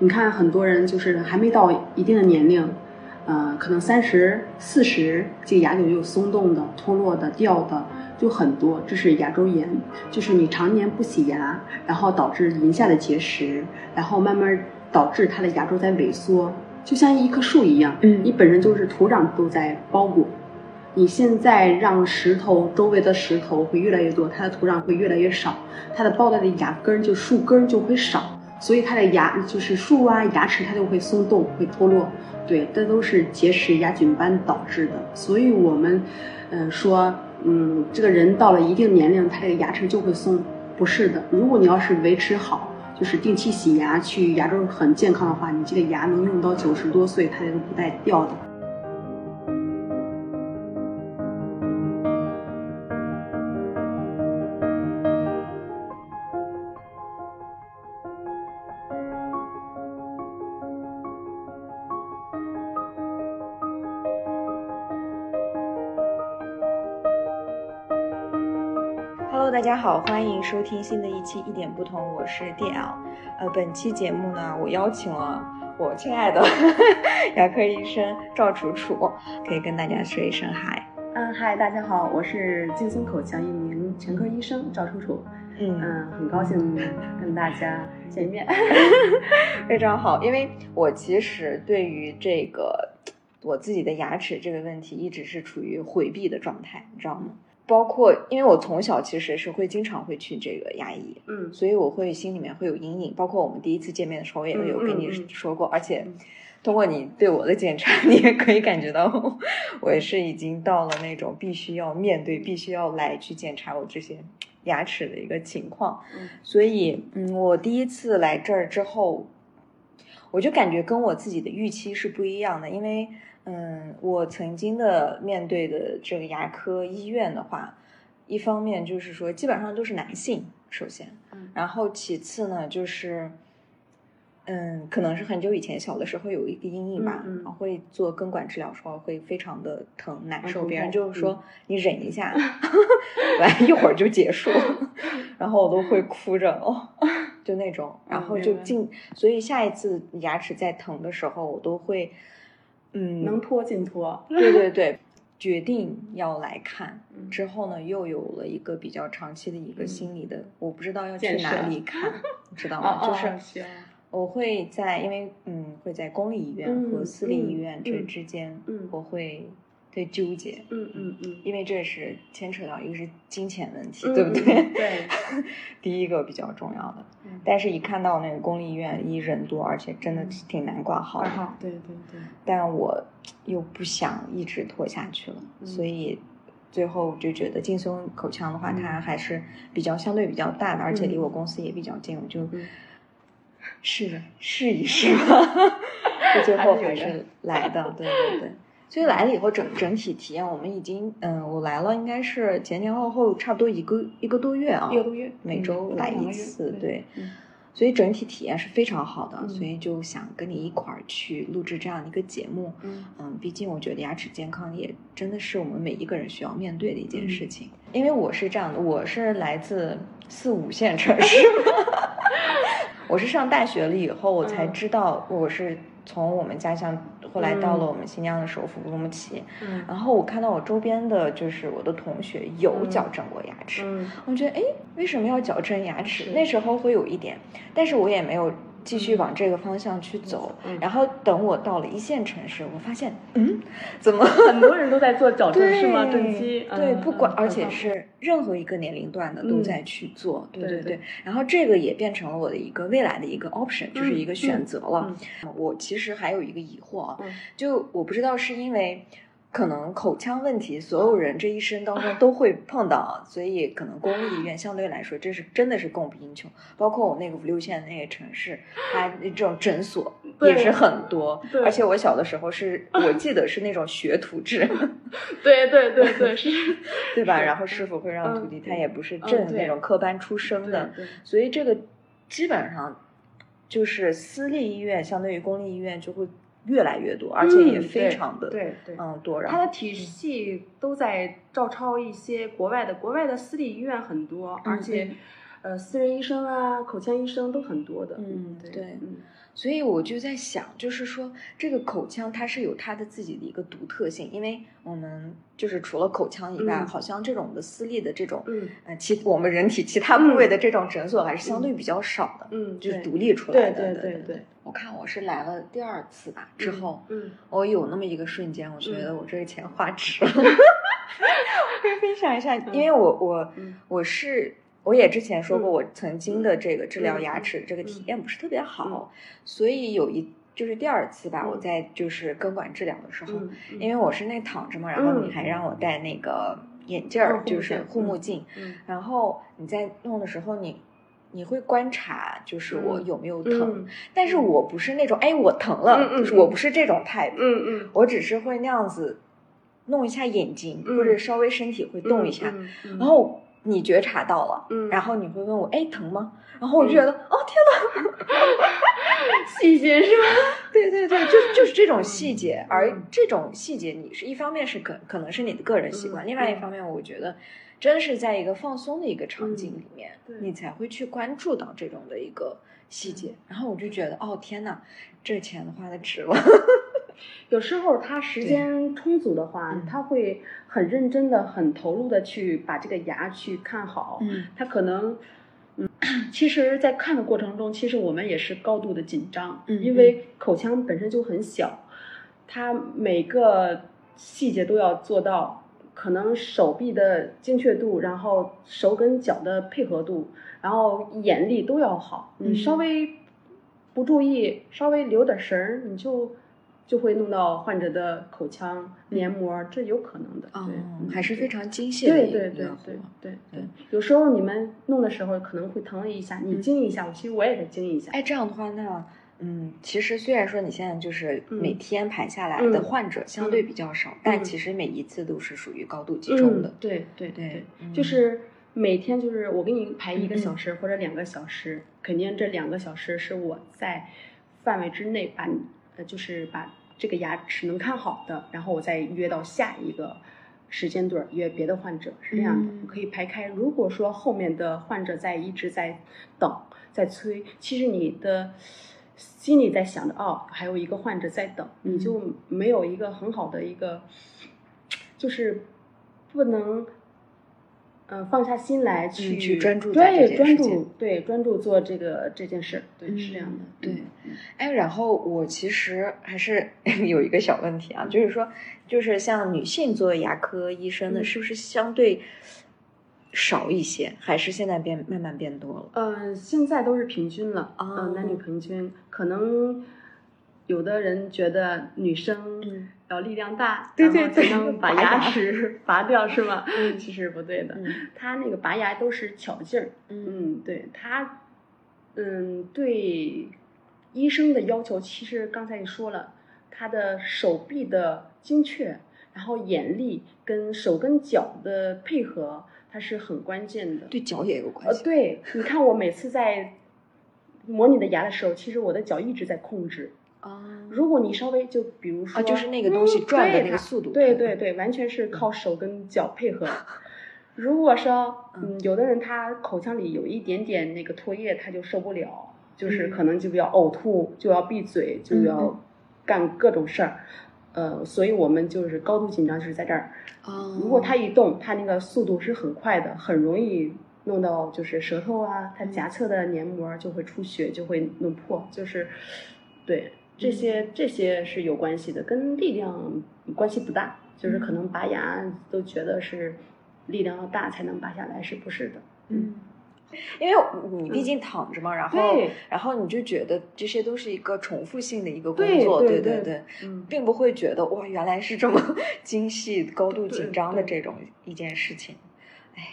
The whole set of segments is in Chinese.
你看很多人就是还没到一定的年龄，呃，可能三十四十，这个牙就有松动的、脱落的、掉的，就很多。这是牙周炎，就是你常年不洗牙，然后导致龈下的结石，然后慢慢导致它的牙周在萎缩，就像一棵树一样。嗯你本身就是土壤都在包裹，你现在让石头周围的石头会越来越多，它的土壤会越来越少，它的包带的牙根儿就树根儿就会少，所以它的牙就是树啊牙齿它就会松动会脱落，对，这都是结石牙菌斑导致的。所以我们，嗯、说，嗯，这个人到了一定年龄，他这个牙齿就会松，不是的。如果你要是维持好，就是定期洗牙，去牙周很健康的话，你这个牙能用到九十多岁，它都不带掉的。好，欢迎收听新的一期一点不同，我是 DL。呃，本期节目呢，我邀请了我亲爱的 牙科医生赵楚楚，可以跟大家说一声嗨。嗯，嗨，大家好，我是劲松口腔一名全科医生赵楚楚。嗯，嗯，很高兴跟大家见面。非常好，因为我其实对于这个我自己的牙齿这个问题，一直是处于回避的状态，你知道吗？包括因为我从小其实是会经常会去这个牙医，嗯所以我会心里面会有阴影。包括我们第一次见面的时候，我也有跟你嗯嗯嗯说过，而且嗯通过你对我的检查，你也可以感觉到我也是已经到了那种必须要面对、必须要来去检查我这些牙齿的一个情况。嗯所以，嗯，我第一次来这儿之后，我就感觉跟我自己的预期是不一样的，因为，嗯，我曾经的面对的这个牙科医院的话，一方面就是说基本上都是男性，首先，嗯。然后其次呢就是。嗯，可能是很久以前小的时候有一个阴影吧，嗯嗯。然后会做根管治疗时候会非常的疼难受，别人就是说、嗯你忍一下，来一会儿就结束，然后我都会哭着哦，就那种，然后就明白。尽，所以下一次牙齿再疼的时候，我都会，嗯，能拖尽拖。对对对，决定要来看嗯。之后呢，又有了一个比较长期的一个嗯。心理的，我不知道要去哪里。看，你知道 吗？哦就是哦我会在，因为嗯，会在公立医院嗯和私立医嗯院这嗯之间，嗯我会对纠结，嗯嗯嗯，因为这是牵扯到一个是金钱问题，嗯对不对？嗯对，第一个比较重要的，嗯。但是一看到那个公立医院一人多，而且真的嗯。挺难挂号的，对对对，但我又不想一直拖下去了，嗯。所以最后就觉得劲松口腔的话，嗯。它还是比较相对比较大的，而且离嗯。我公司也比较近，我就嗯。试试一试吧。就最后还是 来的，对对对。所以来了以后整整体体验，我们已经嗯，我来了应该是前前后后差不多一个一个多月啊，一个多月，每周嗯来一次，对对。嗯所以整体体验是非常好的，嗯所以就想跟你一块儿去录制这样的一个节目。嗯嗯，毕竟我觉得牙齿健康也真的是我们每一个人需要面对的一件嗯事情。因为我是这样的，我是来自四五线城市 我是上大学了以后，我才嗯知道我是从我们家乡后来到了嗯。我们新疆的首府乌鲁木齐，嗯。然后我看到我周边的就是我的同学有嗯。矫正过牙齿，嗯。我觉得哎，为什么要矫正牙齿？那时候会有一点，但是我也没有继续往这个方向去走。嗯然后等我到了一线城市，我发现，嗯，怎么很多人都在做矫正对是吗？正畸，对，嗯不管，嗯而且是任何一个年龄段的都嗯在去做，对对对对。然后这个也变成了我的一个未来的一个 option，就是嗯一个选嗯择了。我其实还有一个疑惑啊，嗯就我不知道是因为可能口腔问题，所有人这一生当中都会碰到，所以可能公立医院相对来说，这是真的是供不应求。包括我那个五六线的那个城市，它这种诊所也是很多，而且我小的时候是我记得是那种学徒制，对对对对是，对吧？然后师傅会让徒弟，嗯他也不是正那种科班出身的，所以这个基本上就是私立医院相对于公立医院就会越来越多，而且也嗯非常的对对嗯多。然后它的体系都在照抄一些国外的，国外的私立医院很多，而且嗯呃，私人医生啊，口腔医生都很多的。嗯对，对嗯所以我就在想，就是说这个口腔它是有它的自己的一个独特性，因为我们就是除了口腔以外，嗯好像这种的私立的这种，嗯呃，其我们人体其他部位的这种诊所还是相对比较少的，嗯，就是独立出来对的。对对对对。我看我是来了第二次吧，之后嗯我有那么一个瞬间，我觉得嗯我这个钱花值 了。可以分享一下，因为我我嗯我是我也之前说过，嗯。我曾经的这个治疗嗯牙齿这个体嗯验不是特别好，所以有一就是第二次吧，嗯。我在就是根管治疗的时候，因为我是那躺着嘛，然后你还让我戴那个眼镜儿，嗯就是护护目目镜，嗯。然后你在弄的时候你。你会观察，就是我嗯有没有疼，嗯但是我不是那种，哎，我疼了，就是我不是这种 type，、嗯嗯，我只是会那样子弄一下眼睛，嗯或者稍微身体会动一下，然后你觉察到了，嗯。然后你会问我，哎，疼吗？然后我就觉得，哦，天哪，细节是吧？对对对，就就是这种细节，嗯。而这种细节，你是一方面是可可能是你的个人习惯，嗯另外一嗯。方面，我觉得真是在一个放松的一个场景里面，对。你才会去关注到这种的一个细节，然后我就觉得，哦，天哪，这钱花的值了。有时候他时间充足的话嗯，他会很认真的、很投入的去把这个牙去看好。嗯他可能，嗯，其实，在看的过程中，其实我们也是高度的紧张，嗯因为口腔本身就很小，它每个细节都要做到，可能手臂的精确度，然后手跟脚的配合度，然后眼力都要好。嗯你稍微不注意，稍微留点神儿，你就。就会弄到患者的口腔黏膜，这有可能的。哦对，嗯，还是非常精细的对对对对对有时候你们弄的时候可能会疼一下，你嗯惊一下，我其实我也得惊一下。哎，这样的话，那嗯，其实虽然说你现在就是每嗯天排下来的嗯患者相对比较少，但嗯其实每一次都是属于高度集中的嗯。对对对嗯就是每天就是我给你排一个小时或者两个小时，肯定这两个小时是我在范围之内把你呃就是把这个牙齿能看好的，然后我再约到下一个。时间段儿约别的患者是这样的，嗯可以排开。如果说后面的患者在一直在等、在催，其实你的心里在想着哦，还有一个患者在等，你嗯就没有一个很好的一个，就是不能，呃，放下心来去、嗯去专注对专注对专注做这个这件事，对、是这样的嗯，对嗯哎，然后我其实还是 有一个小问题啊，就是说，就是像女性做牙科医生的，嗯是不是相对少一些，还是现在变慢慢变多了？呃，现在都是平均了，哦呃，男女平均，可能有的人觉得女生嗯要力量大，对对对才能把牙牙齿 拔掉，是吗？嗯 其实不对的，嗯他那个拔牙都是巧劲儿，嗯嗯，对他，嗯，对医生的要求，其实刚才也说了，他的手臂的精确，然后眼力跟手跟脚的配合，它是很关键的。对脚也有关系呃，对，你看我每次在模拟的牙的时候，其实我的脚一直在控制。啊，如果你稍微就比如说，啊就是那个东西嗯转的那个速度对对对，完全是靠手跟脚配合。如果说，嗯，有的人他口腔里有一点点那个唾液，他就受不了，就是嗯。可能就要呕吐，就要闭嘴，就嗯要干各种事儿。呃，所以我们就是高度紧张，就是在这儿。啊，如果他一动，他那个速度是很快的，很容易弄到就是舌头啊，它颊侧的黏膜就会出血，就会弄破，就是对这些这些是有关系的，跟力量关系不大，就是可能拔牙都觉得是力量要大才能拔下来，是不是的？嗯，因为你毕竟躺着嘛，然后然后你就觉得这些都是一个重复性的一个工作，对对对对，嗯，并不会觉得哇，原来是这么 精细、高度紧张的这种一件事情。哎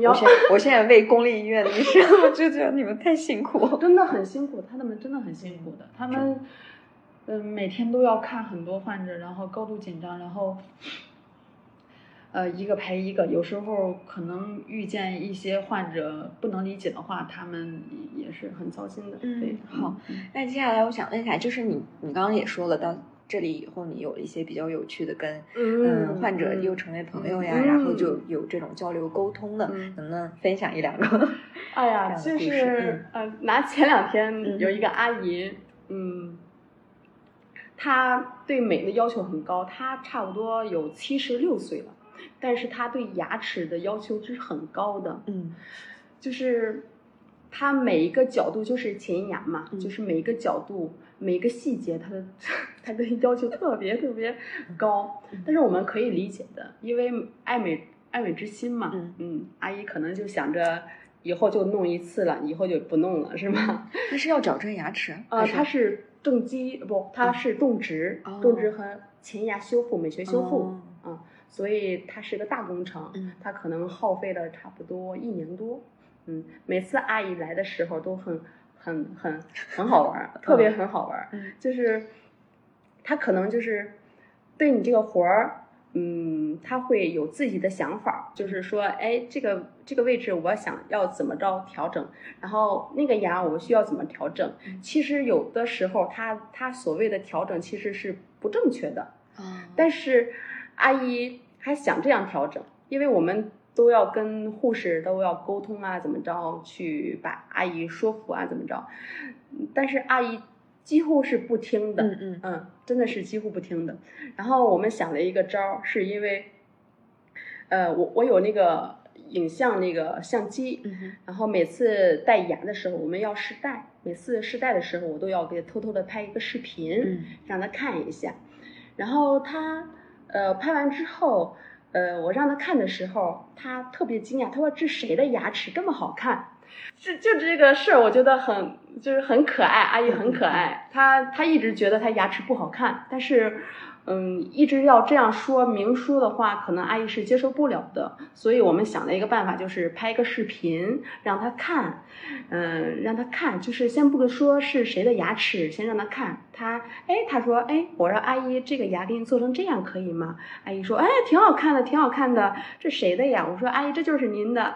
要我现我现在为公立医院的医生，我就觉得你们太辛苦。真的很辛苦，他们真的很辛苦的，他们嗯每天都要看很多患者，然后高度紧张，然后呃一个排一个，有时候可能遇见一些患者不能理解的话，他们也是很糟心的。嗯对，好嗯，那接下来我想问一下，就是你你刚刚也说了到。这里以后你有一些比较有趣的跟嗯患者又成为朋友呀，嗯然后就有这种交流沟通的，嗯能不能分享一两个？哎呀，就是呃，拿前两天嗯有一个阿姨，嗯，她对美的要求很高，他差不多有七十六岁了，但是他对牙齿的要求是很高的，嗯。就是他每一个角度就是前牙嘛，嗯。就是每一个角度、每一个细节，他的 他的要求特别特别高，嗯。但是我们可以理解的，因为爱美爱美之心嘛，嗯。阿姨可能就想着以后就弄一次了，以后就不弄了，是吗？那是要矫正牙齿？呃，还它是正畸不，它是种植，哦。种植和前牙修复、美学修复，哦。嗯，所以它是个大工程，嗯。它可能耗费了差不多一年多，嗯，每次阿姨来的时候都很很很 很好玩儿，特别很好玩就是她可能就是对你这个活儿，嗯，他会有自己的想法，就是说，哎，这个这个位置我想要怎么着调整，然后那个牙我需要怎么调整。嗯其实有的时候他他所谓的调整其实是不正确的，啊，但是阿姨还想这样调整，因为我们都要跟护士都要沟通啊，怎么着去把阿姨说服啊，怎么着，嗯但是阿姨几乎是不听的，嗯嗯嗯，真的是几乎不听的。然后我们想了一个招儿，是因为，呃，我我有那个影像那个相机，嗯然后每次戴牙的时候，我们要试戴，每次试戴的时候，我都要给偷偷的拍一个视频，嗯让他看一下。然后他呃拍完之后，呃我让他看的时候，他特别惊讶，他说这谁的牙齿这么好看？就就这个事儿，我觉得很就是很可爱，阿姨很可爱。她她一直觉得她牙齿不好看，但是，嗯，一直要这样说明说的话，可能阿姨是接受不了的。所以我们想了一个办法，就是拍一个视频让她看，嗯，让她看，就是先不说是谁的牙齿，先让她看。她哎，她说哎，我让阿姨这个牙给你做成这样可以吗？阿姨说哎，挺好看的，挺好看的，这谁的呀？我说阿姨，这就是您的。啊，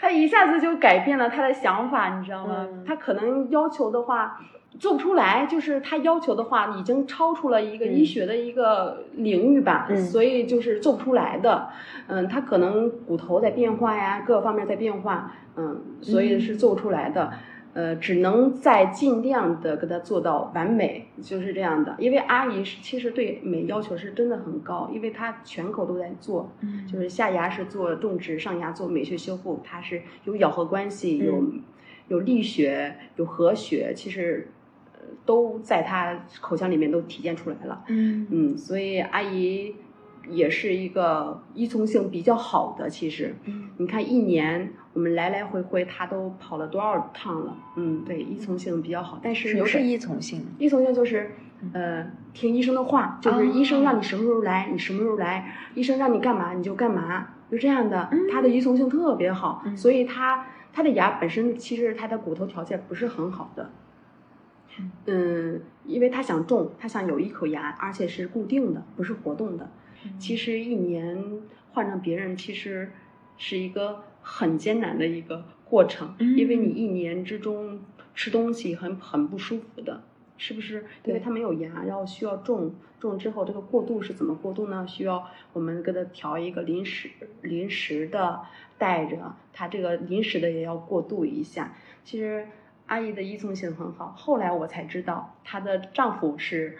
他一下子就改变了她的想法，你知道吗？嗯他可能要求的话做不出来，就是他要求的话已经超出了一个嗯医学的一个领域吧，嗯所以就是做不出来的。嗯，他可能骨头在变化呀，各方面在变化，嗯，所以是做不出来的。呃，只能在尽量的给他做到完美，就是这样的。因为阿姨是其实对美要求是真的很高，因为她全口都在做，嗯就是下牙是做种植，上牙做美学修复，它是有咬合关系，有嗯有力学，有和学，其实呃都在他口腔里面都体现出来了。嗯嗯，所以阿姨也是一个依从性比较好的，其实。嗯你看，一年我们来来回回，他都跑了多少趟了？嗯，对，依从性比较好，但是什么是依从性？依从性就是，呃，听医生的话，就是医生让你什么时候来，你什么时候来；医生让你干嘛，你就干嘛，就这样的。他的依从性特别好，嗯所以他他的牙本身其实他的骨头条件不是很好的。嗯，因为他想种，他想有一口牙，而且是固定的，不是活动的。其实一年换成别人，其实是一个很艰难的一个过程，嗯因为你一年之中吃东西很很不舒服的，是不是？因为对它没有牙，然后需要种，种之后这个过渡是怎么过渡呢？需要我们给他调一个临时临时的带着，他这个临时的也要过渡一下。其实阿姨的依从性很好，后来我才知道她的丈夫是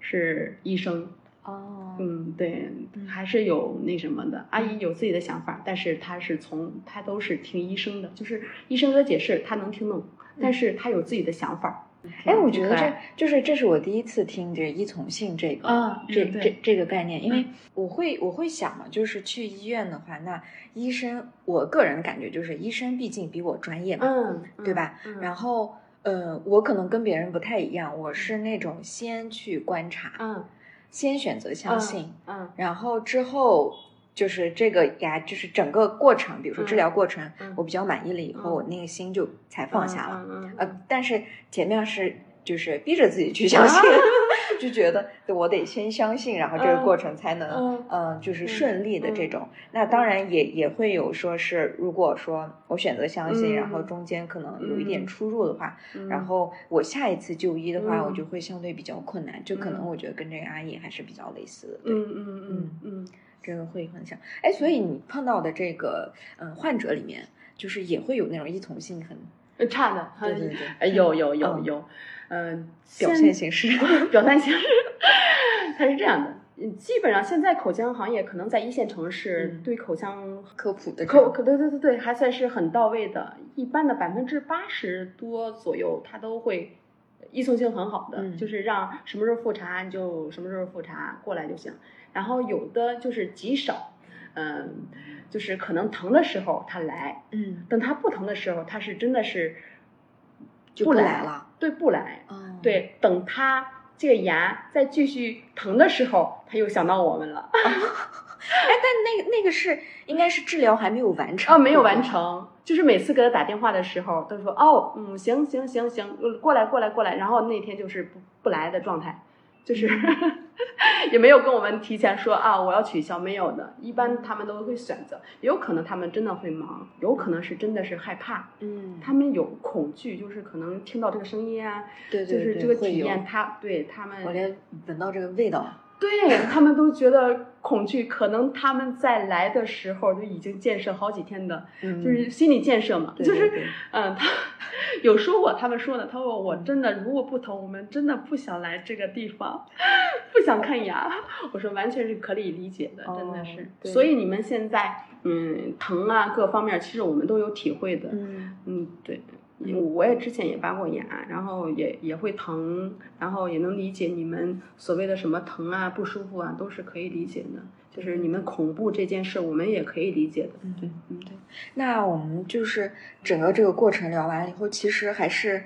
是医生。哦，嗯，对嗯，还是有那什么的。阿姨有自己的想法，但是她是从她都是听医生的，就是医生的解释她能听懂，但是她有自己的想法。哎，我觉得这就是这是我第一次听这依从性这个啊这嗯这这个概念，因为我会我会想嘛，就是去医院的话，那医生，我个人感觉就是医生毕竟比我专业嘛，嗯，对吧？嗯然后呃，我可能跟别人不太一样，我是那种先去观察，嗯，先选择相信，嗯然后之后。就是这个牙，就是整个过程，比如说治疗过程，嗯我比较满意了以后，嗯我那个心就才放下了。呃，但是前面是就是逼着自己去 相信，就觉得我得先相信，然后这个过程才能嗯嗯，就是顺利的这嗯种。那当然也也会有说是，如果说我选择相信，嗯然后中间可能有一点嗯出入的话，嗯然后我下一次就医的话，嗯我就会相对比较困难，就可能嗯我觉得跟这个阿姨还是比较类似的，对。嗯嗯嗯嗯这个会很像，哎，所以你碰到的这个嗯患者里面，就是也会有那种依从性很嗯，差的，对对对呃有有有嗯有，嗯，表现现形式，表现形式，它是这样的。嗯，基本上现在口腔行业可能在一线城市嗯对口腔科普的口可对对对对，还算是很到位的。一般的百分之八十多左右，它都会依从性很好的，嗯就是让什么时候复查你就什么时候复查过来就行。然后有的就是极少，嗯，就是可能疼的时候他来，嗯，等他不疼的时候，他是真的是就不不来了，对，不来。哦，对，等他这个牙再继续疼的时候，他又想到我们了。哎，但那个那个是应该是治疗还没有完成哦，没有完，成，就是每次给他打电话的时候，都说哦，嗯，行行行行，呃过来过来过来，然后那天就是不不来的状态，就是 也没有跟我们提前说啊，我要取消，没有的，一般他们都会选择，也有可能他们真的会忙，有可能是真的是害怕，嗯，他们有恐惧，就是可能听到这个声音啊，对对对，就是这个体验，他对他们我连闻到这个味道，对他们都觉得恐惧，可能他们在来的时候就已经建设好几天的，嗯就是心理建设嘛，就是 嗯，他有说过，他们说的，他说我真的如果不疼，我们真的不想来这个地方，不想看牙。我说完全是可以理解的，真的哦是。对所以你们现在嗯疼啊各方面，其实我们都有体会的。嗯嗯，对，我也之前也拔过牙，然后也也会疼，然后也能理解你们所谓的什么疼啊、不舒服啊，都是可以理解的。就是你们恐怖这件事，我们也可以理解的。嗯对，嗯，对。那我们就是整个这个过程聊完了以后，其实还是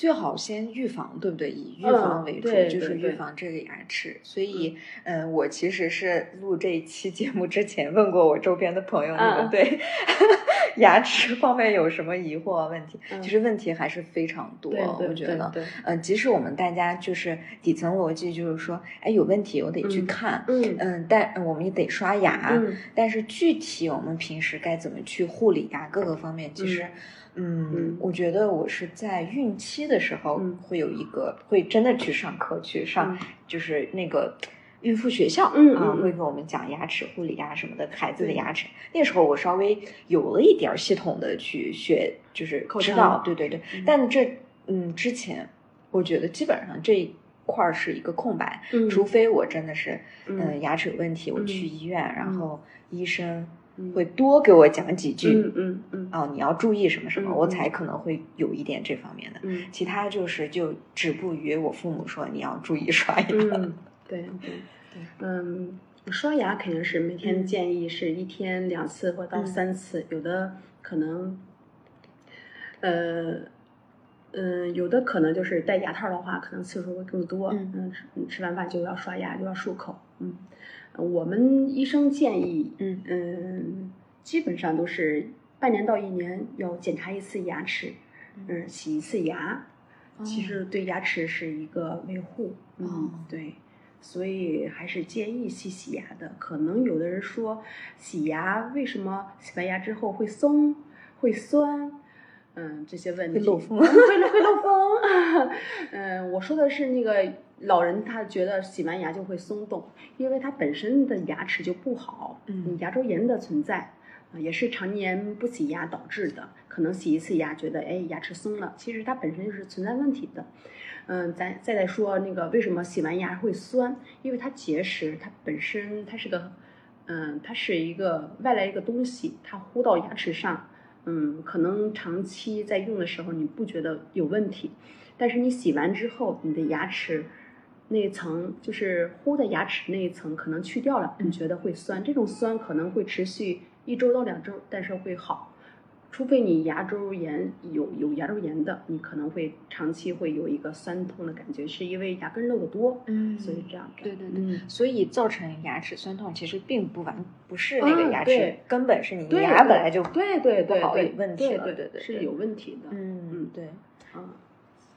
最好先预防，对不对？以预防嗯为主，对就是预防这个牙齿。所以，嗯、我其实是录这一期节目之前问过我周边的朋友，你们嗯对 牙齿方面有什么疑惑问题？嗯其实问题还是非常多，我觉得。对，嗯、即使我们大家就是底层逻辑，就是说，哎，有问题我得去嗯看，嗯嗯，但我们也得刷牙，嗯但是具体我们平时该怎么去护理呀、各个方面，其实，嗯，嗯。我觉得我是在孕期的时候嗯。会有一个，会真的去上课，去上嗯就是那个。孕妇学校，啊，会给我们讲牙齿护理呀、什么的，孩子的牙齿。那时候我稍微有了一点儿系统的去学，就是口知道，对对对。嗯。但这，嗯，之前我觉得基本上这一块儿是一个空白，嗯。除非我真的是，嗯。嗯，牙齿有问题，我去嗯。医院，然嗯。后医生嗯会多给我讲几句，嗯嗯嗯哦，你要注意什么什么，我才可能会有一点这方面的。嗯其他就是就止步于我父母说你要注意刷牙。嗯，对对对，嗯，刷牙肯定是每天嗯建议是一天两次或到嗯三次，有的可能，呃。嗯，有的可能就是戴牙套的话，可能次数会更多。嗯嗯，吃吃完饭就要刷牙，就要漱口。嗯，我们医生建议，嗯嗯，基本上都是半年到一年要检查一次牙齿，嗯，洗一次牙。其实对牙齿是一个维护，嗯，哦对，所以还是建议去洗牙的。可能有的人说，洗牙为什么洗完牙之后会松、会酸？嗯，这些问题会漏风会会漏风。嗯，我说的是那个老人，他觉得洗完牙就会松动，因为他本身的牙齿就不好，嗯牙周炎的存在。啊，也是常年不洗牙导致的，可能洗一次牙觉得哎牙齿松了，其实它本身就是存在问题的。嗯，咱再来说那个为什么洗完牙会酸？因为它结石，它本身它是个，嗯，它是一个外来一个东西，它呼到牙齿上，嗯，可能长期在用的时候你不觉得有问题，但是你洗完之后，你的牙齿那一层就是糊在牙齿那一层可能去掉了，你觉得会酸，这种酸可能会持续一周到两周，但是会好。除非你牙周炎有有牙周炎的，你可能会长期会有一个酸痛的感觉，是因为牙根漏的多，嗯所以这样。对对对，嗯，所以造成牙齿酸痛其实并不完不是那个嗯牙齿对，根本是你牙本来就对对对不好对有问题了，对对对对对，是有问题的。嗯嗯对。嗯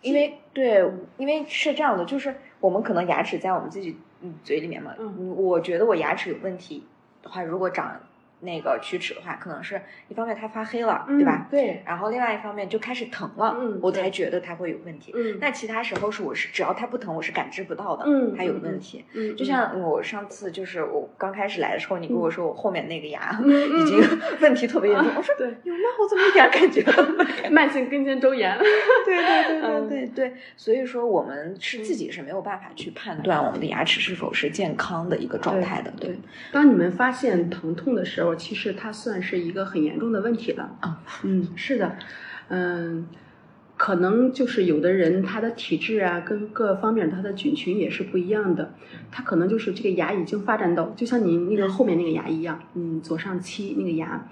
因为对，因为是这样的，就是我们可能牙齿在我们自己嗯嘴里面嘛，嗯我觉得我牙齿有问题的话，如果长那个龋齿的话，可能是一方面它发黑了，对吧？？对，然后另外一方面就开始疼了，嗯我才觉得它会有问题。嗯，那其他时候是我是只要它不疼，我是感知不到的，嗯它有嗯问题。嗯，就像我上次就是我刚开始来的时候，你跟我说我后面那个牙 已经问题特别严重，我说对有吗？我怎么一点感觉都没有？慢性根尖周炎，对对对对嗯对对，所以说我们是自己是没有办法去判断我们的牙齿是否是健康的一个状态的，对。当你们发现疼痛的时候，其实它算是一个很严重的问题了。啊，嗯，是的，嗯，可能就是有的人他的体质啊，跟各方面他的菌群也是不一样的，他可能就是这个牙已经发展到，就像你那个后面那个牙一样，嗯，左上七那个牙。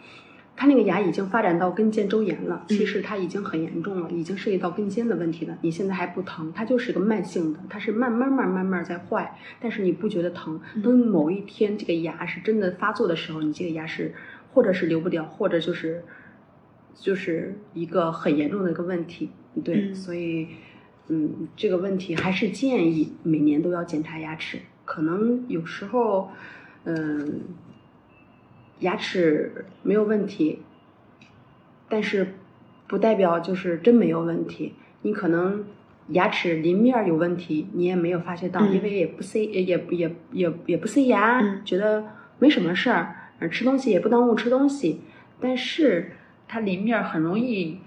他那个牙已经发展到根尖周炎了，其实它已经很严重了，已经涉及到根尖的问题了。你现在还不疼，它就是个慢性的，它是慢慢慢慢慢在坏，但是你不觉得疼。等某一天这个牙是真的发作的时候，你这个牙是或者是流不掉，或者就是就是一个很严重的一个问题。对，嗯所以嗯，这个问题还是建议每年都要检查牙齿。可能有时候，嗯，牙齿没有问题，但是不代表就是真没有问题。你可能牙齿邻面儿有问题，你也没有发觉到，嗯因为也不塞，也也也也也不塞牙，嗯觉得没什么事儿，呃吃东西也不耽误吃东西，但是它邻面儿很容易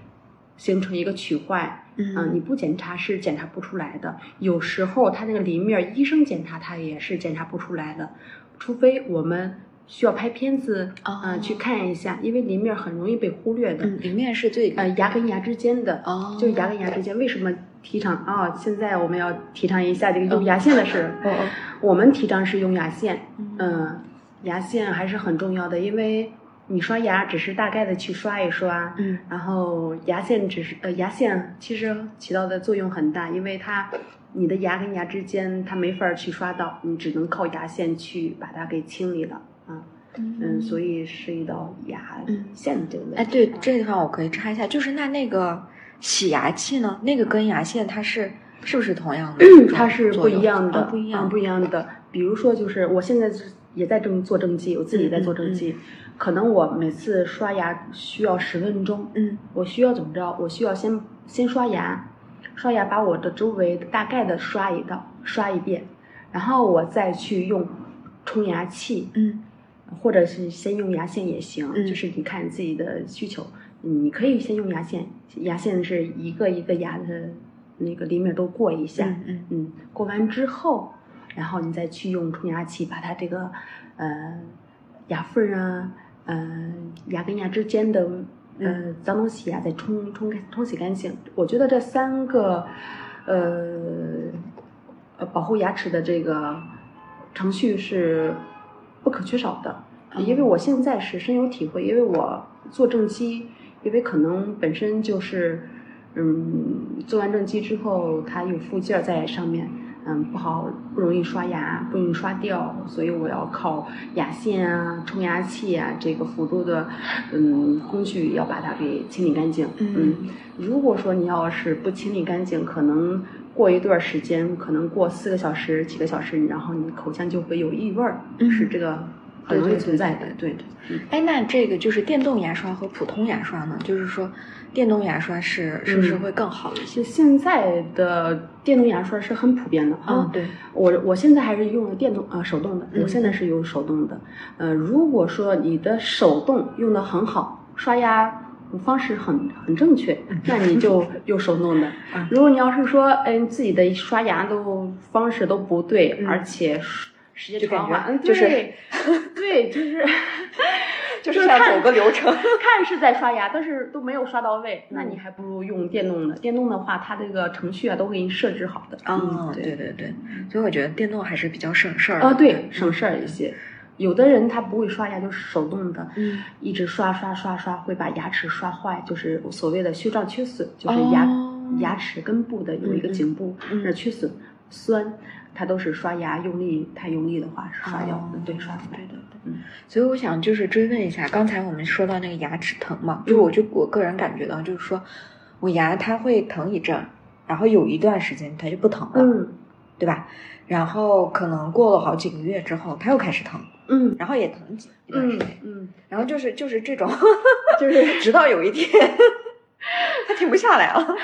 形成一个龋坏，嗯啊，你不检查是检查不出来的。有时候它那个邻面儿，医生检查它也是检查不出来的，除非我们需要拍片子，哦。呃，去看一下，因为邻面儿很容易被忽略的。嗯，里面是最呃，牙跟牙之间的，哦。就是牙跟牙之间，为什么提倡啊、现在我们要提倡一下这个用牙线的事。哦哦。我们提倡是用牙线，嗯。嗯，牙线还是很重要的，因为你刷牙只是大概的去刷一刷，嗯。然后牙线只是呃牙线其实起到的作用很大，因为它你的牙跟牙之间它没法儿去刷到，你只能靠牙线去把它给清理了啊，嗯，所以是一道牙嗯线这个问题。哎，对啊这个地方我可以插一下，就是那那个洗牙器呢，那个跟牙线它是是不是同样的 它是不？一样的，啊不一样，嗯不一样的。比如说，就是我现在是也在正做正畸，我自己在做正畸，可能我每次刷牙需要十分钟，嗯我需要怎么着？我需要先先刷牙，刷牙把我的周围大概的刷一道，刷一遍，然后我再去用冲牙器，嗯或者是先用牙线也行，嗯。就是你看你自己的需求，嗯你可以先用牙线，牙线是一个一个牙的那个里面都过一下，嗯嗯。嗯，过完之后，然后你再去用冲牙器把它这个呃牙缝儿啊，呃牙跟牙之间的呃脏东西啊，再冲冲干冲洗干净。我觉得这三个呃呃保护牙齿的这个程序是不可缺少的。因为我现在是深有体会，因为我做正畸，因为可能本身就是，嗯，做完正畸之后，它有附件儿在上面，嗯，不好不容易刷牙，不容易刷掉，所以我要靠牙线啊、冲牙器啊这个辅助的，嗯，工具要把它给清理干净。嗯如果说你要是不清理干净，可能过一段时间，可能过四个小时、几个小时，然后你口腔就会有异味儿，嗯是这个很容易对对存在的对。对。哎，那这个就是电动牙刷和普通牙刷呢？就是说，电动牙刷是是不是嗯会更好一些？现在的电动牙刷是很普遍的啊。嗯，对，我我现在还是用的电动呃手动的，嗯我现在是用手动的。呃，如果说你的手动用的很好，刷牙方式很很正确，那你就用手弄的 嗯。如果你要是说，嗯、自己的刷牙都方式都不对，嗯而且时时间长了，就是对 对，就是就是走个流程。看是在刷牙，但是都没有刷到位，那你还不如用电动的。电动的话，它这个程序啊都给你设置好的。哦，嗯对对对，所以我觉得电动还是比较省事儿的。啊，对，省事儿一些。有的人他不会刷牙，就是手动的，嗯，一直刷刷刷刷，会把牙齿刷坏，就是所谓的血状缺损，就是牙、哦。牙齿根部的有一个颈部嗯。那缺损酸，他都是刷牙用力太用力的话是刷掉的，哦对，刷出来的。嗯。所以我想就是追问一下，刚才我们说到那个牙齿疼嘛，就我就我个人感觉到，就是说我牙它会疼一阵儿，然后有一段时间它就不疼了，嗯。对吧？然后可能过了好几个月之后，它又开始疼，嗯然后也疼几一段时嗯间，嗯，然后就是就是这种，就是 直到有一天，它停不下来了。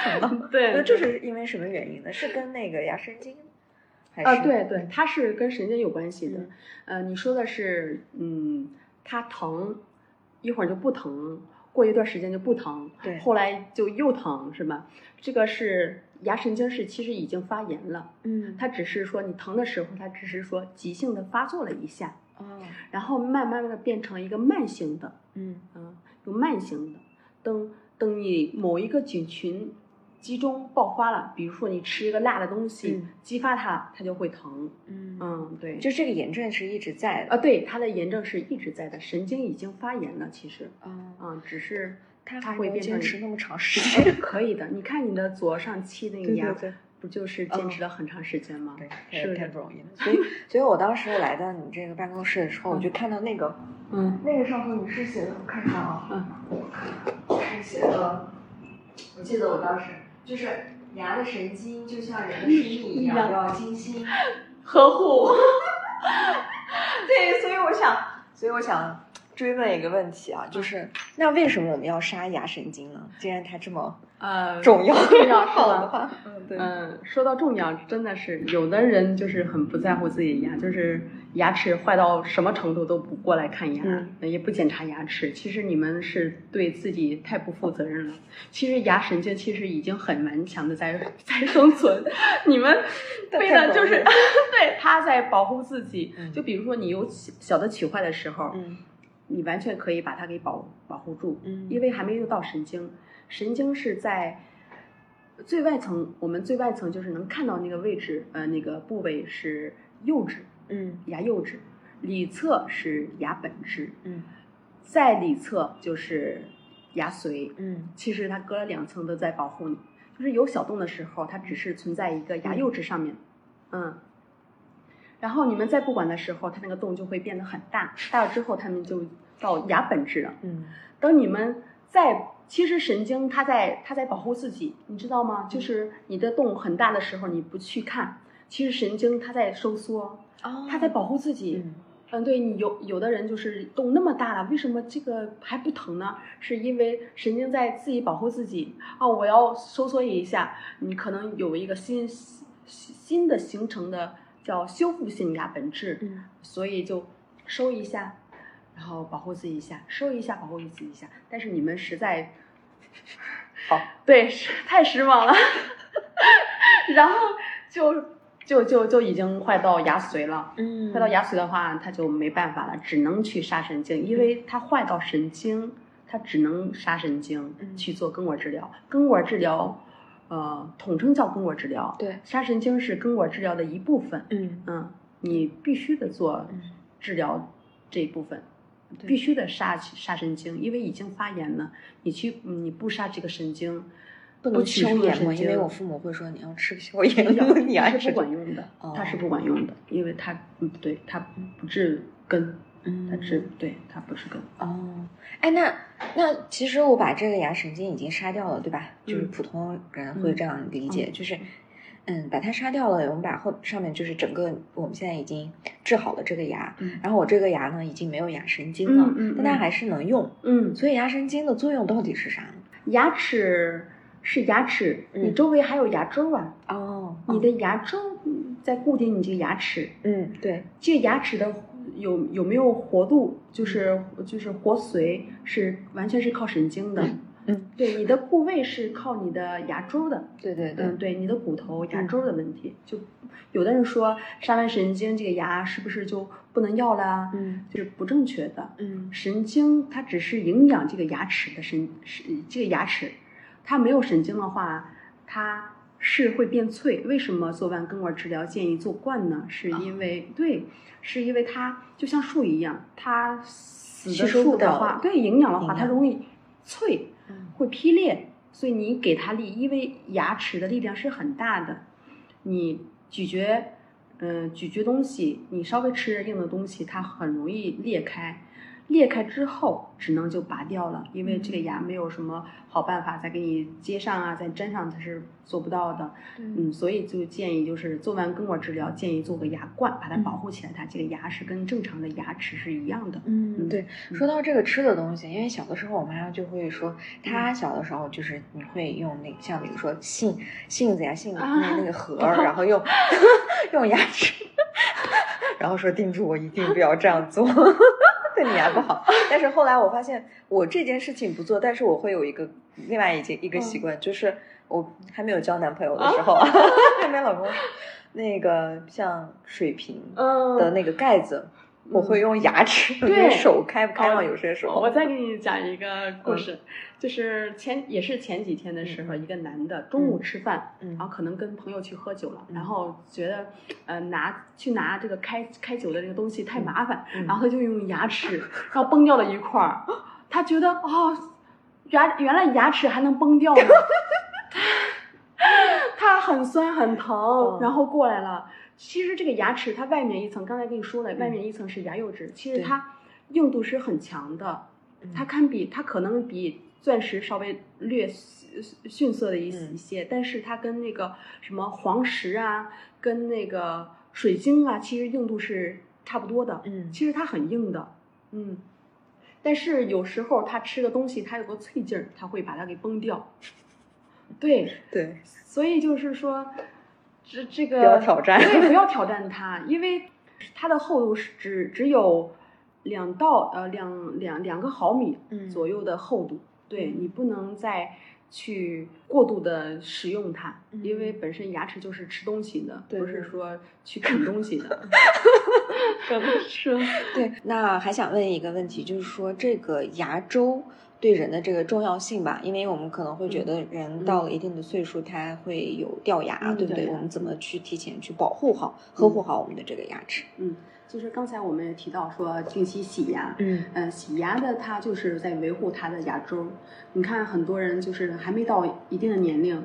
对那这是因为什么原因呢？是跟那个牙神经还是？啊，对对，它是跟神经有关系的。嗯呃，你说的是，嗯，它疼，一会儿就不疼，过一段时间就不疼，对后来就又疼，是吧？这个是牙神经是其实已经发炎了，嗯，它只是说你疼的时候，它只是说急性的发作了一下，哦，然后慢慢的变成一个慢性的，嗯嗯，有慢性的。等等你某一个菌群集中爆发了，比如说你吃一个辣的东西，嗯激发它，它就会疼。嗯嗯，对，就这个炎症是一直在的。啊，对，它的炎症是一直在的，神经已经发炎了，其实，啊，嗯，只是它会变成持那么长时 间。可以的。你看你的左上期那个牙，对对对不就是坚持了很长时间吗？对，是不是太太不容易了。所以，所以我当时来到你这个办公室的时候，我就看到那个嗯。那个上头你是写的，我看看啊，嗯，是写的，我记得我当时就是牙的神经就像人的身体一样，一样。要精心呵护。对，所以我想，所以我想追问一个问题啊，就是那为什么我们要杀牙神经呢？既然它这么呃，重要，重要是吧？好的话，嗯，对，嗯，说到重要，真的是有的人就是很不在乎自己的牙，就是牙齿坏到什么程度都不过来看牙，嗯也不检查牙齿。其实你们是对自己太不负责任了。其实牙神经其实已经很顽强的在在生存，你们为了就是 对它在保护自己。嗯就比如说你有小小的龋坏的时候，嗯你完全可以把它给保保护住，嗯。因为还没有到神经，神经是在最外层，我们最外层就是能看到那个位置，呃，那个部位是釉质，嗯牙釉质，里侧是牙本质，嗯在里侧就是牙髓，嗯。其实它隔了两层都在保护你，就是有小洞的时候，它只是存在一个牙釉质上面，嗯。然后你们再不管的时候，它那个洞就会变得很大，大了之后，它们就到牙本质了。嗯等你们再，其实神经它在它在保护自己，你知道吗？就是你的洞很大的时候，你不去看，其实神经它在收缩，哦它在保护自己。嗯嗯，对你有有的人就是洞那么大了，为什么这个还不疼呢？是因为神经在自己保护自己啊！我要收缩一下，你可能有一个新新新的形成的叫修复性牙本质，嗯所以就收一下，然后保护自己一下，收一下，保护自己一下。但是你们实在，好，对，是太失望了，然后就就就就已经坏到牙髓了。嗯坏到牙髓的话，他就没办法了，只能去杀神经，因为它坏到神经，它只能杀神经嗯去做根管治疗。根管治疗，呃，统称叫根管治疗。对杀神经是根管治疗的一部分。嗯嗯，你必须得做嗯治疗这一部分，对必须得杀杀神经，因为已经发炎了。你去你不杀这个神经，不能消炎吗？因为我父母会说你要吃个消炎药的，你牙齿它是不管用的，它是哦不管用的，因为它嗯不对，它不治根，它治嗯对它不是根。哦，哎，那那其实我把这个牙神经已经杀掉了，对吧？就是嗯普通人会这样理解，嗯就是嗯，把它杀掉了，我们把后上面就是整个我们现在已经治好了这个牙，嗯然后我这个牙呢已经没有牙神经了，嗯嗯嗯但它还是能用，嗯，所以牙神经的作用到底是啥呢？牙齿是牙齿，嗯你周围还有牙周啊，哦，你的牙周嗯在固定你这个牙齿，嗯对，这个牙齿的有有没有活度，就是就是活髓是完全是靠神经的。嗯，对，你的部位是靠你的牙周的。对对对，嗯，对，你的骨头、牙周的问题，就有的人说杀完神经，这个牙是不是就不能要了？嗯就是不正确的。嗯神经它只是营养这个牙齿的神，是这个牙齿，它没有神经的话，它是会变脆。为什么做完根管治疗建议做冠呢？是因为、对，是因为它就像树一样，它死吸的树的话，对营养的话，它容易脆，嗯会劈裂。所以你给它力，因为牙齿的力量是很大的，你咀嚼，嗯、咀嚼东西，你稍微吃硬的东西，它很容易裂开。裂开之后，只能就拔掉了，因为这个牙没有什么好办法再给你接上啊，再粘上，它是做不到的。嗯，所以就建议就是做完根管治疗，建议做个牙冠，把它保护起来，它这个牙是跟正常的牙齿是一样的。嗯，对。说到这个吃的东西，因为小的时候我妈就会说，她小的时候就是你会用那像比如说杏杏子呀、杏那那个核，然后用 用牙齿，然后说叮嘱我一定不要这样做。对你还不好，但是后来我发现我这件事情不做，但是我会有一个另外一件一个习惯，就是我还没有交男朋友的时候，还没老公，那个像水瓶的那个盖子。我会用牙齿，对。手开不开嘛？有些时候。我再给你讲一个故事，就是前也是前几天的时候，一个男的中午吃饭，然后可能跟朋友去喝酒了，然后觉得呃拿去拿这个开开酒的这个东西太麻烦，然后他就用牙齿，然后崩掉了一块儿，他觉得哦，牙原来牙齿还能崩掉呢，他很酸很疼，然后过来了。其实这个牙齿它外面一层，刚才跟你说了，外面一层是牙釉质，其实它硬度是很强的，它堪比它可能比钻石稍微略逊色的一一些，但是它跟那个什么黄石啊，跟那个水晶啊，其实硬度是差不多的。嗯，其实它很硬的，嗯，但是有时候它吃的东西它有个脆劲儿，它会把它给崩掉。对对，所以就是说。这这个不要挑战，对，不要挑战它，因为它的厚度是只只有两到呃两两两个毫米左右的厚度，对你不能再去过度的使用它，因为本身牙齿就是吃东西的，不是说去啃东西的。是，对。那还想问一个问题，就是说这个牙周。对人的这个重要性吧，因为我们可能会觉得人到了一定的岁数，他会有掉牙，对不对？我们怎么去提前去保护好、呵护好我们的这个牙齿？嗯，就是刚才我们也提到说定期洗牙，嗯，呃，洗牙的它就是在维护它的牙周。你看很多人就是还没到一定的年龄，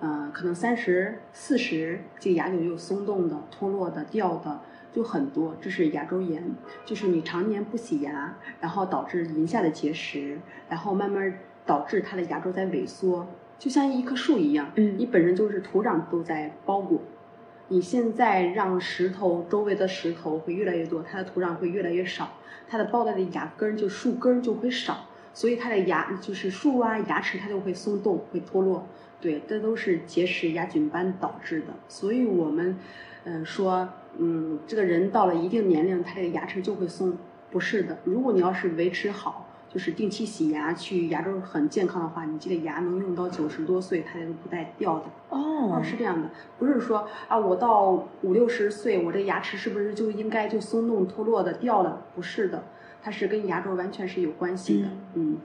呃，可能三十四十，这个牙就有松动的、脱落的、掉的。就很多，这是牙周炎，就是你常年不洗牙，然后导致龈下的结石，然后慢慢导致它的牙周在萎缩，就像一棵树一样，嗯，你本身就是土壤都在包裹，你现在让石头周围的石头会越来越多，它的土壤会越来越少，它的包带的牙根就树根就会少，所以它的牙就是树啊牙齿它就会松动会脱落，对，这都是结石牙菌斑导致的，所以我们，嗯说。嗯，这个人到了一定年龄，他这个牙齿就会松，不是的。如果你要是维持好，就是定期洗牙，去牙周很健康的话，你这个牙能用到九十多岁，它都不带掉的。哦，是这样的，不是说啊，我到五六十岁，我这牙齿是不是就应该就松动脱落的掉了？不是的，它是跟牙周完全是有关系的。嗯，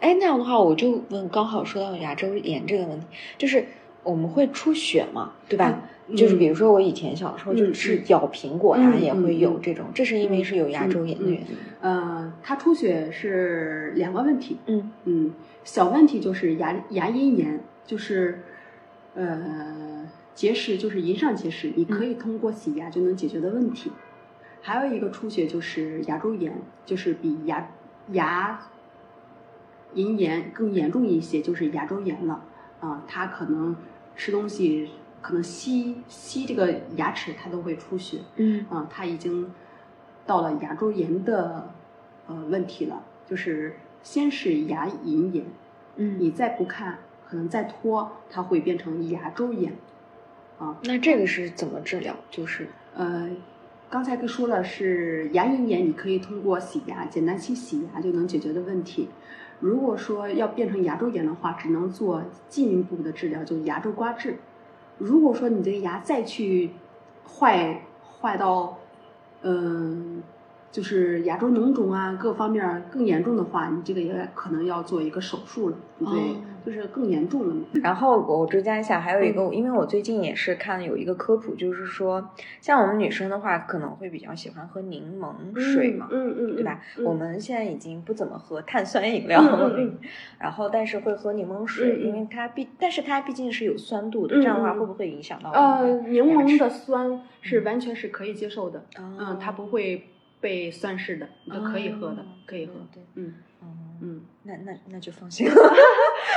哎，那样的话，我就问，刚好说到牙周炎这个问题，就是我们会出血嘛，对吧？就是比如说，我以前小时候就是咬苹果呀，也会有这种，这是因为是有牙周炎的原因。呃，它出血是两个问题。嗯嗯，小问题就是牙牙龈炎，就是呃结石，就是龈上结石，你可以通过洗牙就能解决的问题。还有一个出血就是牙周炎，就是比牙牙龈炎更严重一些，就是牙周炎了。啊，它可能吃东西。可能吸吸这个牙齿，它都会出血。嗯，啊，它已经到了牙周炎的呃问题了，就是先是牙龈炎，嗯，你再不看，可能再拖，它会变成牙周炎。啊，那这个是怎么治疗？就是呃，刚才跟说了是牙龈炎，你可以通过洗牙，简单清洗牙就能解决的问题。如果说要变成牙周炎的话，只能做进一步的治疗，就牙周刮治。如果说你这个牙再去坏坏到，嗯，就是牙周脓肿啊，各方面更严重的话，你这个也可能要做一个手术了，对，就是更严重了嘛。然后我追加一下，还有一个，因为我最近也是看有一个科普，就是说，像我们女生的话，可能会比较喜欢喝柠檬水嘛，嗯嗯，对吧？我们现在已经不怎么喝碳酸饮料了，然后但是会喝柠檬水，因为它毕，但是它毕竟是有酸度的，这样的话会不会影响到？呃，柠檬的酸是完全是可以接受的，嗯，它不会被酸蚀的，你都可以喝的，哦可以喝。对，嗯嗯，嗯，那那那就放心 了。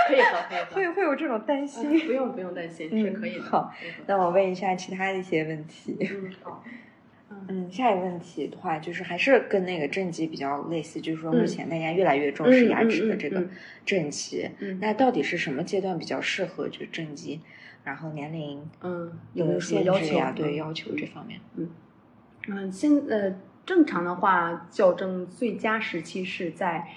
可以喝，可以喝。会会有这种担啊心。不用不用担心，嗯是可以的。好那我问一下其他的一些问题。嗯好，嗯嗯，下一个问题的话，就是还是跟那个正畸比较类似，就是说目嗯前大家越来越重视牙齿的这个正畸。嗯那到底是什么阶段比较适合就正畸？然后年龄嗯有没有什么限制呀？求？对，嗯要求这方面。嗯嗯，现呃正常的话，矫正最佳时期是在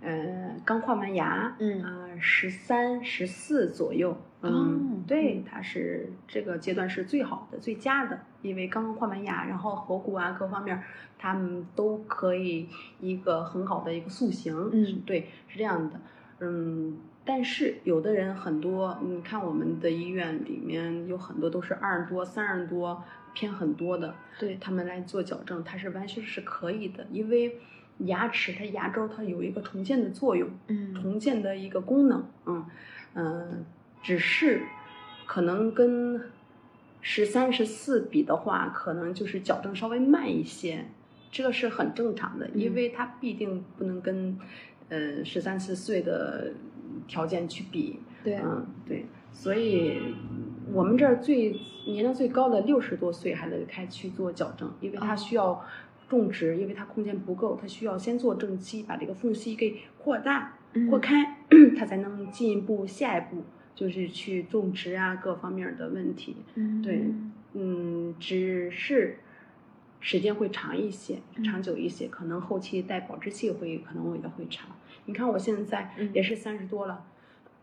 呃刚换完牙，嗯呃十三十四左右。哦嗯，对嗯，它是这个阶段是最好的、最佳的，因为刚刚换完牙，然后颌骨啊各方面，他们都可以一个很好的一个塑形。嗯对，是这样的。嗯，但是有的人很多，你看我们的医院里面有很多都是二十多、三十多，偏很多的，对，他们来做矫正，它是完全是可以的，因为牙齿它牙周它有一个重建的作用，嗯。重建的一个功能，嗯嗯、呃只是可能跟十三十四比的话，可能就是矫正稍微慢一些，这个是很正常的，因嗯。为它必定不能跟呃十三四岁的条件去比，对。嗯，对，所以我们这儿最年龄最高的六十多岁还得开去做矫正，因为它哦。需要种植，因为它空间不够，它需要先做正畸，把这个缝隙给扩大、扩嗯开，它才能进一步下一步就是去种植啊各方面的问题。嗯对嗯，只是时间会长一些，嗯。长久一些，可能后期带保质期会可能也会长。你看我现在嗯。也是三十多了，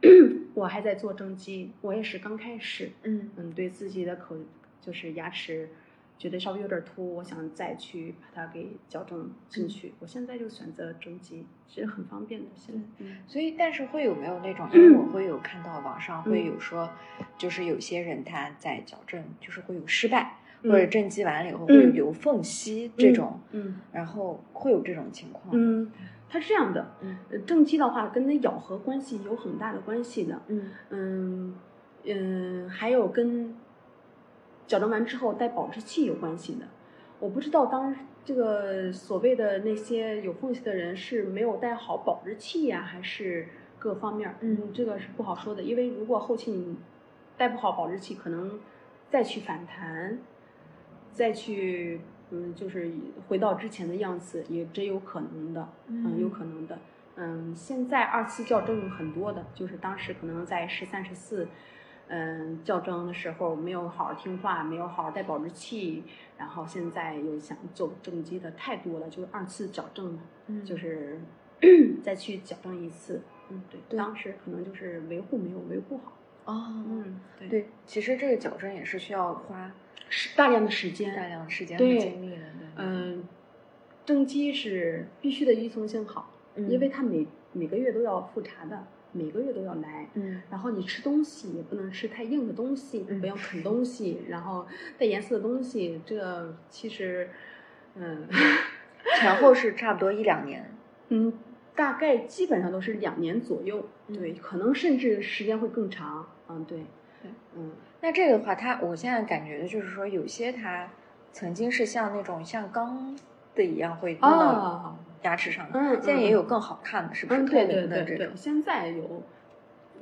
我还在做正畸，我也是刚开始，嗯。嗯，对自己的口就是牙齿觉得稍微有点凸，我想再去把它给矫正进去。我现在就选择正畸，其实很方便的。现在，嗯所以，但是会有没有那种？因 为我会有看到网上会嗯有说，就是有些人他在矫正，就是会有失败，嗯或者正畸完了以后会有留缝隙这种，嗯然后会有这种情况。嗯，它是这样的，嗯呃正畸的话跟那咬合关系有很大的关系的。嗯嗯嗯，还有跟矫正完之后带保质期有关系的。我不知道当这个所谓的那些有缝隙的人是没有带好保质器呀，还是各方面儿？嗯这个是不好说的，因为如果后期你带不好保质期，可能再去反弹，再去嗯，就是回到之前的样子，也真有可能的，嗯，有可能的。嗯，现在二次校正很多的，就是当时可能在十三、十四，嗯，矫正的时候没有好好听话，没有好好带保质器，然后现在又想做正畸的太多了，就是二次矫正嘛，嗯就是 再去矫正一次。嗯，对，对当时可能就是维护没有维护好。哦，嗯，对，对，其实这个矫正也是需要花是大量的时间，大量的时间和精力的。对嗯，正畸是必须得依从性好，嗯因为它每每个月都要复查的，每个月都要来。嗯然后你吃东西也不能吃太硬的东西，嗯不要啃东西，然后带颜色的东西，这其实，嗯 前后是差不多一两年。嗯，大概基本上都是两年左右，对，嗯可能甚至时间会更长。嗯，对，对，嗯那这个的话，它我现在感觉的就是说，有些它曾经是像那种像钢的一样会弄到啊，牙齿上的，嗯现在也嗯有更好看的，是不是？对对对对明的这种，，现在有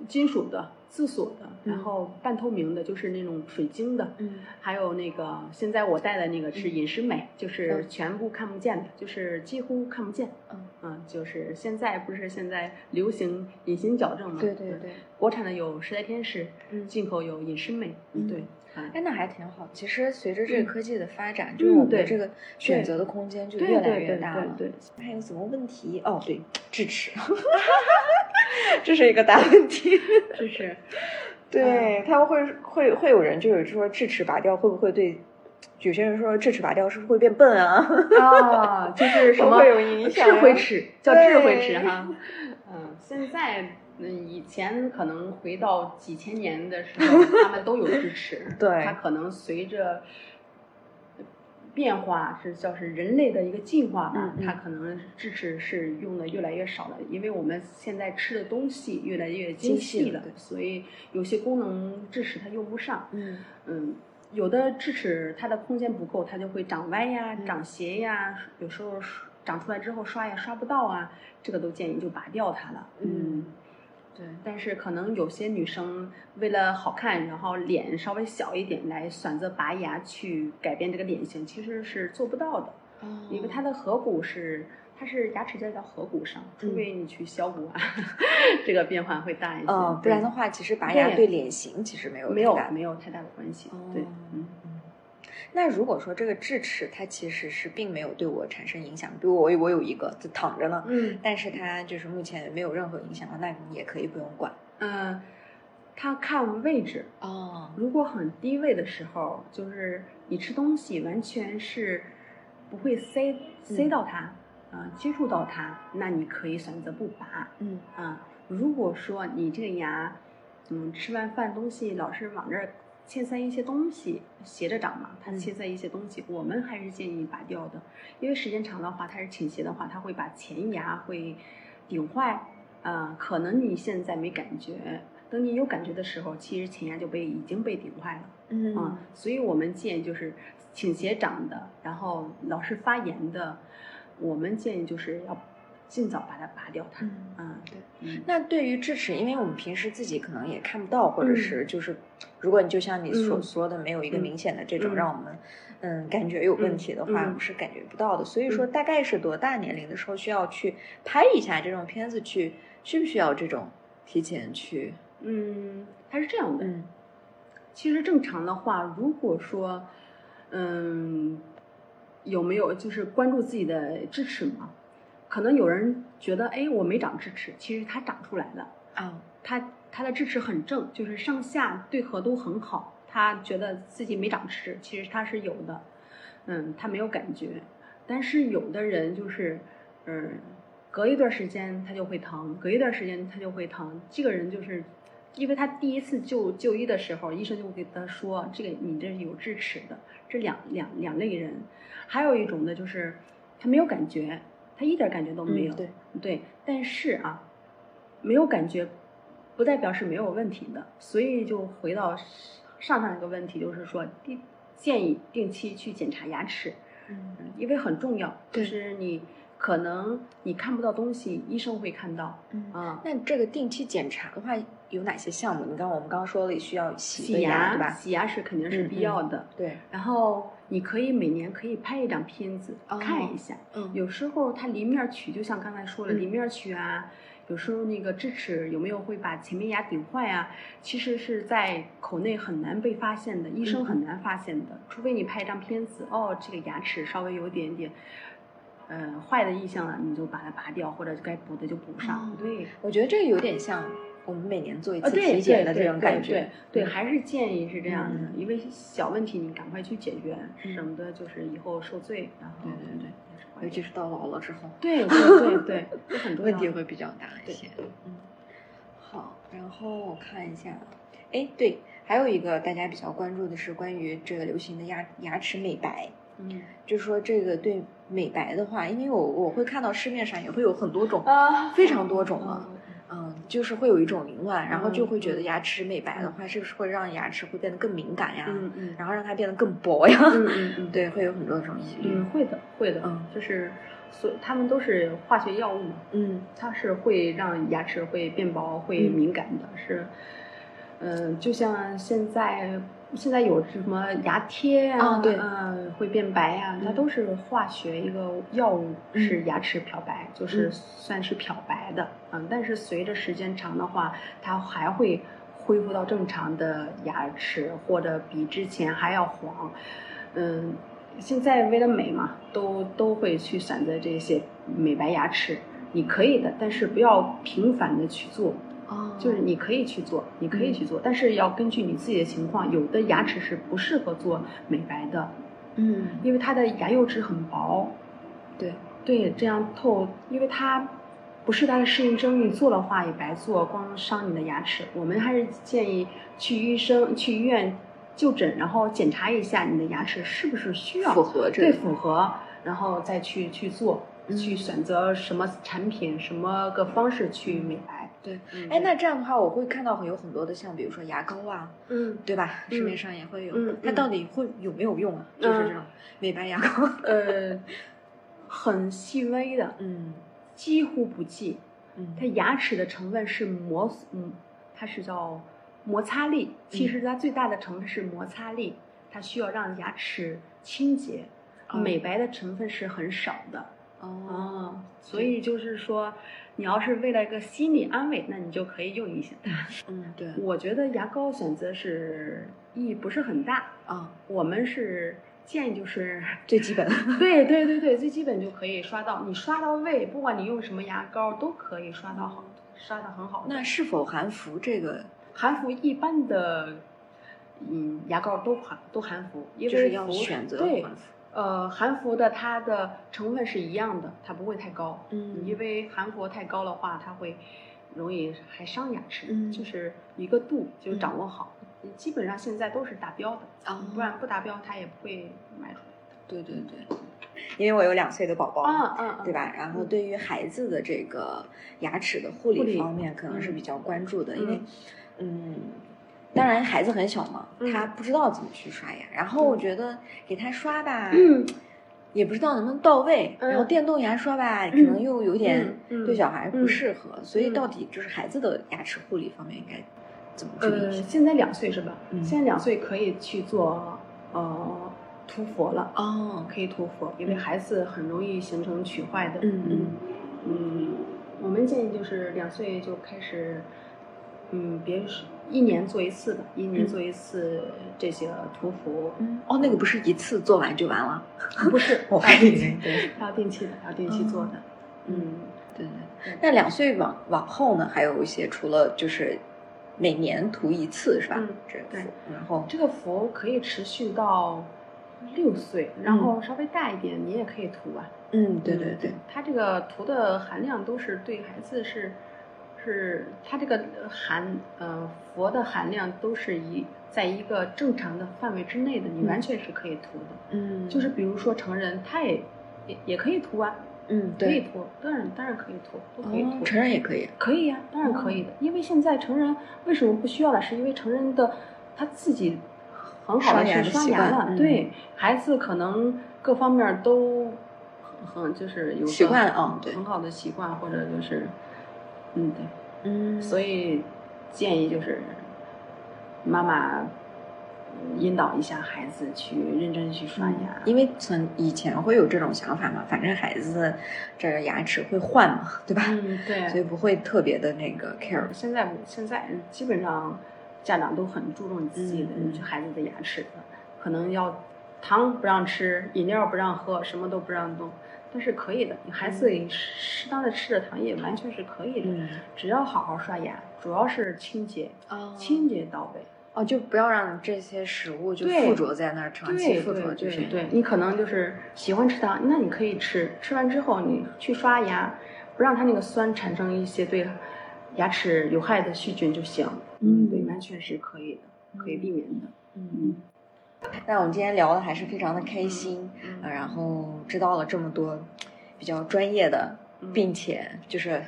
金属的、自锁的，然嗯后半透明的，就是那种水晶的，嗯还有那个现在我戴的那个是嗯隐适美，就是嗯全部看不见的，就是几乎看不见。嗯，嗯，就是现在不是现在流行隐形矫正吗？嗯对对对，国产的有时代天使，嗯进口有隐适美。嗯对，嗯哎，那还挺好。其实随着这嗯个科技的发展，就是我们这个选择的空间就对越来越大了。对还有什么问题？哦，对，智齿，这是一个大问题。对，就是对，他们会会会有人就是说智齿拔掉会不会对？有些人说智齿拔掉是不是会变笨啊？啊，就是什么会有影响智慧齿，叫智慧齿哈。嗯，现在嗯，以前可能回到几千年的时候，他们都有智齿，对它可能随着变化是叫是人类的一个进化吧，它可能智齿是用的越来越少了，因为我们现在吃的东西越来越精精细细了所以有些功能智齿它用不上。嗯嗯，有的智齿它的空间不够，它就会长歪呀、嗯长斜呀，有时候长出来之后刷也刷不到啊，这个都建议就拔掉它了。嗯，对，但是可能有些女生为了好看，然后脸稍微小一点来选择拔牙去改变这个脸型，其实是做不到的，因为它的颌骨是。它是牙齿在到颌骨上，除非你去削骨啊，这个变化会大一些。哦，不然的话，其实拔牙对对脸型其实没有没有没有太大的关系。对，嗯。那如果说这个智齿它其实是并没有对我产生影响，比如我我有一个就躺着呢，嗯但是它就是目前没有任何影响，那你也可以不用管。嗯，它看位置，哦，如果很低位的时候，就是你吃东西完全是不会塞塞到它，啊，接触到它，那你可以选择不拔。嗯啊，如果说你这个牙，嗯，吃完饭东西老是往这儿嵌塞一些东西，斜着长嘛，它嗯嵌塞一些东西，我们还是建议拔掉的，因为时间长的话，它是倾斜的话，它会把前牙会顶坏，啊、可能你现在没感觉，等你有感觉的时候，其实前牙就被已经被顶坏了。嗯啊，所以我们建议就是倾斜长的，然后老是发炎的，我们建议就是要尽早把它拔掉它。嗯嗯，对。嗯那对于智齿，因为我们平时自己可能也看不到，或者嗯是就是，如果你就像你所嗯说的，没有一个嗯明显的这种嗯让我们嗯感觉有问题的话，嗯我们是感觉不到的。所以说，大概是多大年龄的时候需要去拍一下这种片子去，需不需要这种提前去？嗯，它是这样的。嗯其实正常的话，如果说，嗯，有没有就是关注自己的智齿嘛？可能有人觉得，哎，我没长智齿，其实它长出来了。啊他他的智齿很正，就是上下对合都很好。他觉得自己没长智齿，其实他是有的，嗯，他没有感觉。但是有的人就是，嗯，隔一段时间他就会疼，隔一段时间他就会疼。这个人就是，因为他第一次就就医的时候，医生就会给他说，这个你这是有智齿的，这两两两类人。还有一种呢，就是他没有感觉，他一点感觉都没有。嗯对对，但是啊，没有感觉，不代表是没有问题的。所以就回到上上一个问题，就是说定建议定期去检查牙齿，嗯嗯因为很重要。就是你可能你看不到东西，医生会看到嗯。啊。那这个定期检查的话，有哪些项目？你刚我们刚刚说了，需要洗洗牙，对，吧？洗牙是肯定是嗯必要的。对，然后你可以每年可以拍一张片子、哦看一下，嗯。有时候它离面龋，就像刚才说的嗯。离面龋啊，有时候那个智齿有没有会把前面牙顶坏啊，其实是在口内很难被发现的，医嗯生很难发现的，除非你拍一张片子，哦，这个牙齿稍微有一点点。呃，坏的意向了，你就把它拔掉，或者该补的就补上。哦。对，我觉得这个有点像我们每年做一啊，次体检的这种感觉。对对，还是建议是这样的，嗯因为小问题你赶快去解决，嗯省得就是以后受罪。然后对对对尤其是到老了之后，对对对对，这很多。问题会比较大一些。嗯，好，然后我看一下，哎，对，还有一个大家比较关注的是关于这个流行的牙牙齿美白。嗯就是说这个对美白的话，因为我我会看到市面上也会有很多种，啊非常多种了嗯嗯，就是会有一种凌乱，然后就会觉得嗯牙齿美白的话，是不是会让牙齿会变得更敏感呀？嗯嗯然后让它变得更薄呀？嗯嗯嗯，对，会有很多种疑虑。嗯，会的会的，嗯就是所他们都是化学药物嘛，嗯它是会让牙齿会变薄、会嗯敏感的，是，嗯、就像现在现在有什么牙贴呀、啊对嗯、会变白呀、它嗯都是化学一个药物，嗯使牙齿漂白，就是嗯算是漂白的，嗯，但是随着时间长的话，它还会恢复到正常的牙齿，或者比之前还要黄，嗯。现在为了美嘛，都都会去选择这些美白牙齿。你可以的，但是不要频繁的去做。哦，就是你可以去做，你可以去做，但是要根据你自己的情况。有的牙齿是不适合做美白的，嗯，因为它的牙釉质很薄，对，对，这样透，因为它不是它的适应症，你做的话也白做，光伤你的牙齿。我们还是建议去医生、去医院就诊，然后检查一下你的牙齿是不是需要符合这对个符合，然后再去去做，嗯去选择什么产品、什么个方式去美白。对，嗯哎，那这样的话，我会看到有很多的，像比如说牙膏啊，嗯对吧？嗯市面上也会有，它到底会有没有用啊？就是这种美白牙膏，呃，很细微的，嗯几乎不计。嗯它牙齿的成分是摩，嗯，它是叫摩擦力。其实它最大的成分是摩擦力，它需要让牙齿清洁。哦美白的成分是很少的哦，啊，所以就是说，你要是为了一个心理安慰，那你就可以用一些它。嗯对我觉得牙膏选择是意义不是很大，啊，我们是建议就是 最基本，对对对对，最基本就可以刷到，你刷到位，不管你用什么牙膏都可以刷到好，刷的很好。那是否含氟这个含氟一般的，嗯，牙膏都含都含氟，因就是要选择对含氟，呃，韩服的它的成分是一样的，它不会太高。嗯因为含氟太高的话，它会容易还伤牙齿。嗯就是一个度就嗯掌握好，基本上现在都是达标的，啊不然不达标它也不会卖出来对对对，因为我有两岁的宝宝嗯嗯，对吧？然后对于孩子的这个牙齿的护护理理方面，可能是嗯比较关注的，因为嗯，嗯，当然孩子很小嘛，嗯。他不知道怎么去刷牙，然后我觉得给他刷吧，嗯。也不知道能不能到位，嗯然后电动牙刷吧，可能又有点对小孩不嗯适合，所以嗯。到底就是孩子的牙齿护理方面应该怎么注意呃，现在两岁是吧？嗯。现在两岁可以去做呃涂氟了，哦，可以涂氟，因为嗯。孩子很容易形成龋坏的。嗯嗯嗯，我们建议就是两岁就开始，嗯，别是一年做一次吧，一年嗯做一次这些涂氟。嗯，哦，那个不是一次做完就完了，不是，我要还以为定期对，要定期的，要定期做的。嗯，对对。那两岁往往后呢，还有一些除了就是每年涂一次是吧？嗯这个对然后这个氟可以持续到六岁，然后稍微大一点，你也可以涂啊。嗯，对对对，它这个涂的含量都是对孩子是是它这个含呃氟的含量都是一在一个正常的范围之内的，你嗯完全是可以涂的。嗯就是比如说成人，他也也也可以涂啊，嗯对，可以涂，当然当然可以涂，都可以涂。哦，成人也可以，可以呀、当然可以的，因为现在成人为什么不需要了？是因为成人的他自己很好的去刷牙了，嗯对孩子可能各方面都很很就是有习惯啊对很好的习惯或者就是嗯。对，嗯。所以建议就是妈妈嗯引导一下孩子去认真去刷牙，因为从以前会有这种想法嘛，反正孩子这个牙齿会换嘛，对吧？嗯对，所以不会特别的那个 care。现在现在基本上家长都很注重自己的孩子的牙齿的，可能要糖不让吃，饮料不让喝，什么都不让动，但是可以的，你孩子适当的吃着糖也完全是可以的，嗯，只要好好刷牙，主要是清洁，哦清洁到位。哦，就不要让这些食物就附着在那儿，长期附着对就是对对，你可能就是喜欢吃糖，那你可以吃，吃完之后你去刷牙，不让它那个酸产生一些对牙齿有害的细菌就行。嗯对，完全是可以的，可以避免的。嗯。那我们今天聊的还是非常的开心，然后知道了这么多比较专业的，嗯并且就是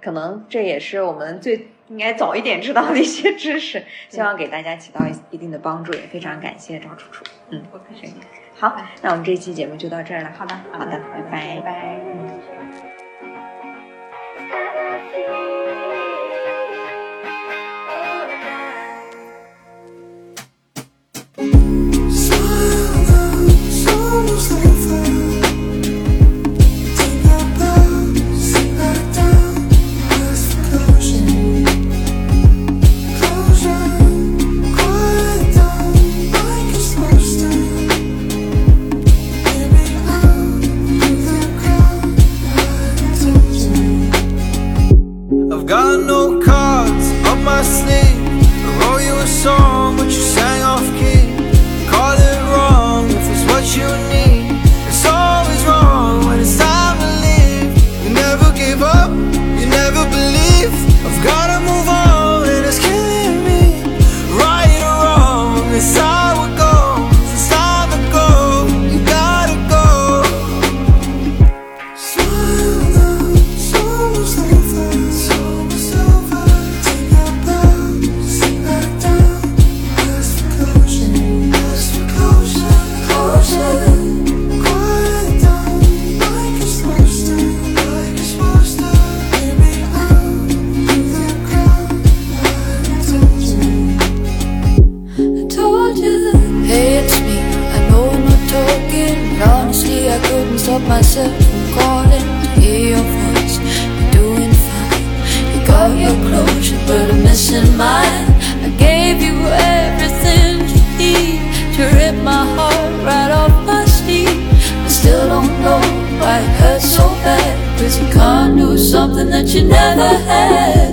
可能这也是我们最应该早一点知道的一些知识，希望给大家起到一一定的帮助，也非常感谢赵楚楚。嗯。好，那我们这期节目就到这儿了。好的，好的，拜拜拜拜。Stop myself from calling. To hear your voice, you're doing fine. You got your closure, but I'm missing mine. I gave you everything you need to rip my heart right off my sleeve. I still don't know why it hurts so bad. Cause you can't do something that you never had.